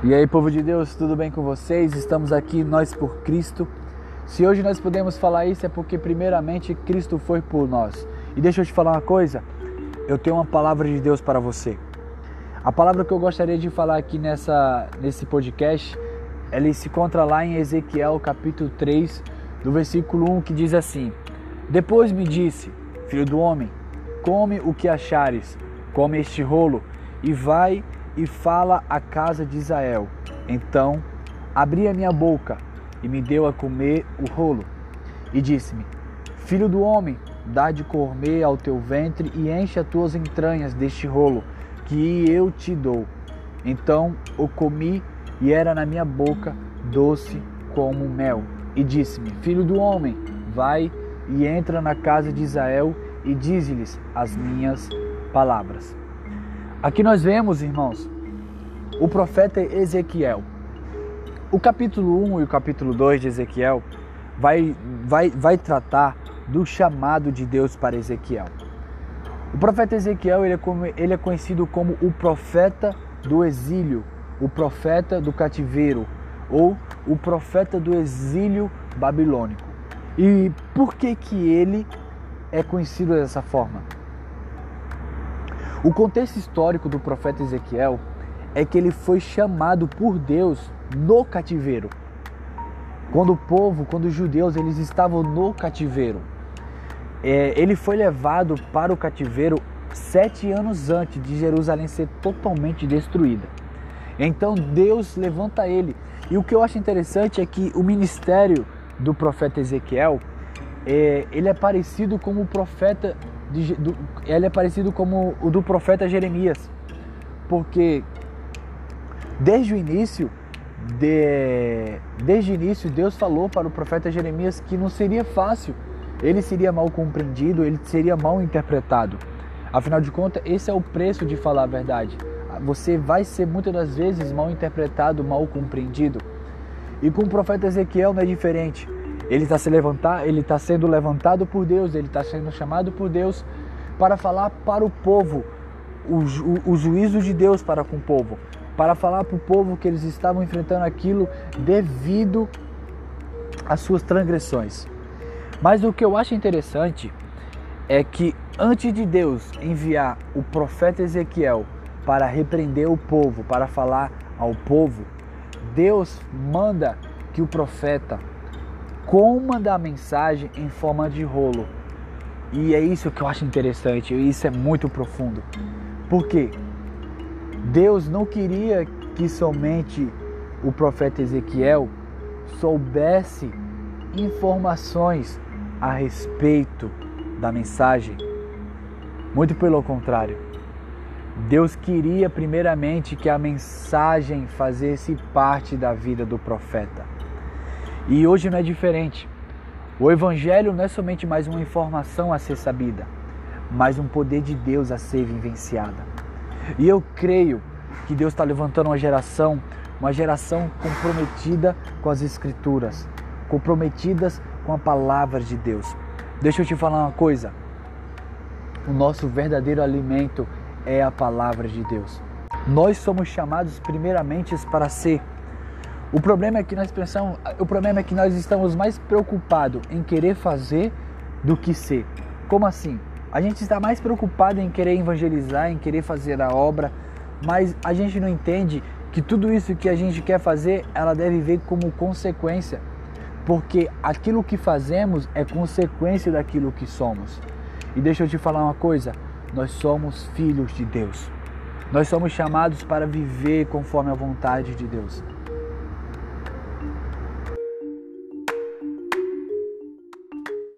E aí, povo de Deus, tudo bem com vocês? Estamos aqui, nós por Cristo. Se hoje nós podemos falar isso é porque, primeiramente, Cristo foi por nós. E deixa eu te falar uma coisa: eu tenho uma palavra de Deus para você. A palavra que eu gostaria de falar aqui nessa, nesse podcast, ela se encontra lá em Ezequiel capítulo 3, do versículo 1, que diz assim: Depois me disse, filho do homem, come o que achares, come este rolo, e vai e fala à casa de Israel. Então abri a minha boca e me deu a comer o rolo. E disse-me: Filho do homem, dá de comer ao teu ventre e enche as tuas entranhas deste rolo que eu te dou. Então o comi e era na minha boca doce como mel. E disse-me: Filho do homem, vai e entra na casa de Israel e dize-lhes as minhas palavras. Aqui nós vemos, irmãos, o profeta Ezequiel. O capítulo 1 e o capítulo 2 de Ezequiel vai, vai, vai tratar do chamado de Deus para Ezequiel. O profeta Ezequiel ele é, como, ele é conhecido como o profeta do exílio, o profeta do cativeiro ou o profeta do exílio babilônico. E por que que ele é conhecido dessa forma? O contexto histórico do profeta Ezequiel é que ele foi chamado por Deus no cativeiro. Quando o povo, quando os judeus, eles estavam no cativeiro. É, ele foi levado para o cativeiro sete anos antes de Jerusalém ser totalmente destruída. Então Deus levanta ele. E o que eu acho interessante é que o ministério do profeta Ezequiel, é, ele é parecido com o profeta de, do, ele é parecido como o do profeta Jeremias, porque desde o início, de, desde o início Deus falou para o profeta Jeremias que não seria fácil, ele seria mal compreendido, ele seria mal interpretado. Afinal de contas, esse é o preço de falar a verdade. Você vai ser muitas das vezes mal interpretado, mal compreendido. E com o profeta Ezequiel não é diferente. Ele está se levantar, ele está sendo levantado por Deus, ele está sendo chamado por Deus para falar para o povo o, o, o juízo de Deus para com o povo, para falar para o povo que eles estavam enfrentando aquilo devido às suas transgressões. Mas o que eu acho interessante é que antes de Deus enviar o profeta Ezequiel para repreender o povo, para falar ao povo, Deus manda que o profeta comanda a mensagem em forma de rolo. E é isso que eu acho interessante, e isso é muito profundo. Porque Deus não queria que somente o profeta Ezequiel soubesse informações a respeito da mensagem. Muito pelo contrário. Deus queria primeiramente que a mensagem fizesse parte da vida do profeta. E hoje não é diferente. O Evangelho não é somente mais uma informação a ser sabida, mas um poder de Deus a ser vivenciada. E eu creio que Deus está levantando uma geração, uma geração comprometida com as Escrituras, comprometidas com a palavra de Deus. Deixa eu te falar uma coisa: o nosso verdadeiro alimento é a palavra de Deus. Nós somos chamados primeiramente para ser o problema é que nós pensamos, o problema é que nós estamos mais preocupados em querer fazer do que ser. Como assim? A gente está mais preocupado em querer evangelizar, em querer fazer a obra, mas a gente não entende que tudo isso que a gente quer fazer, ela deve vir como consequência, porque aquilo que fazemos é consequência daquilo que somos. E deixa eu te falar uma coisa, nós somos filhos de Deus. Nós somos chamados para viver conforme a vontade de Deus.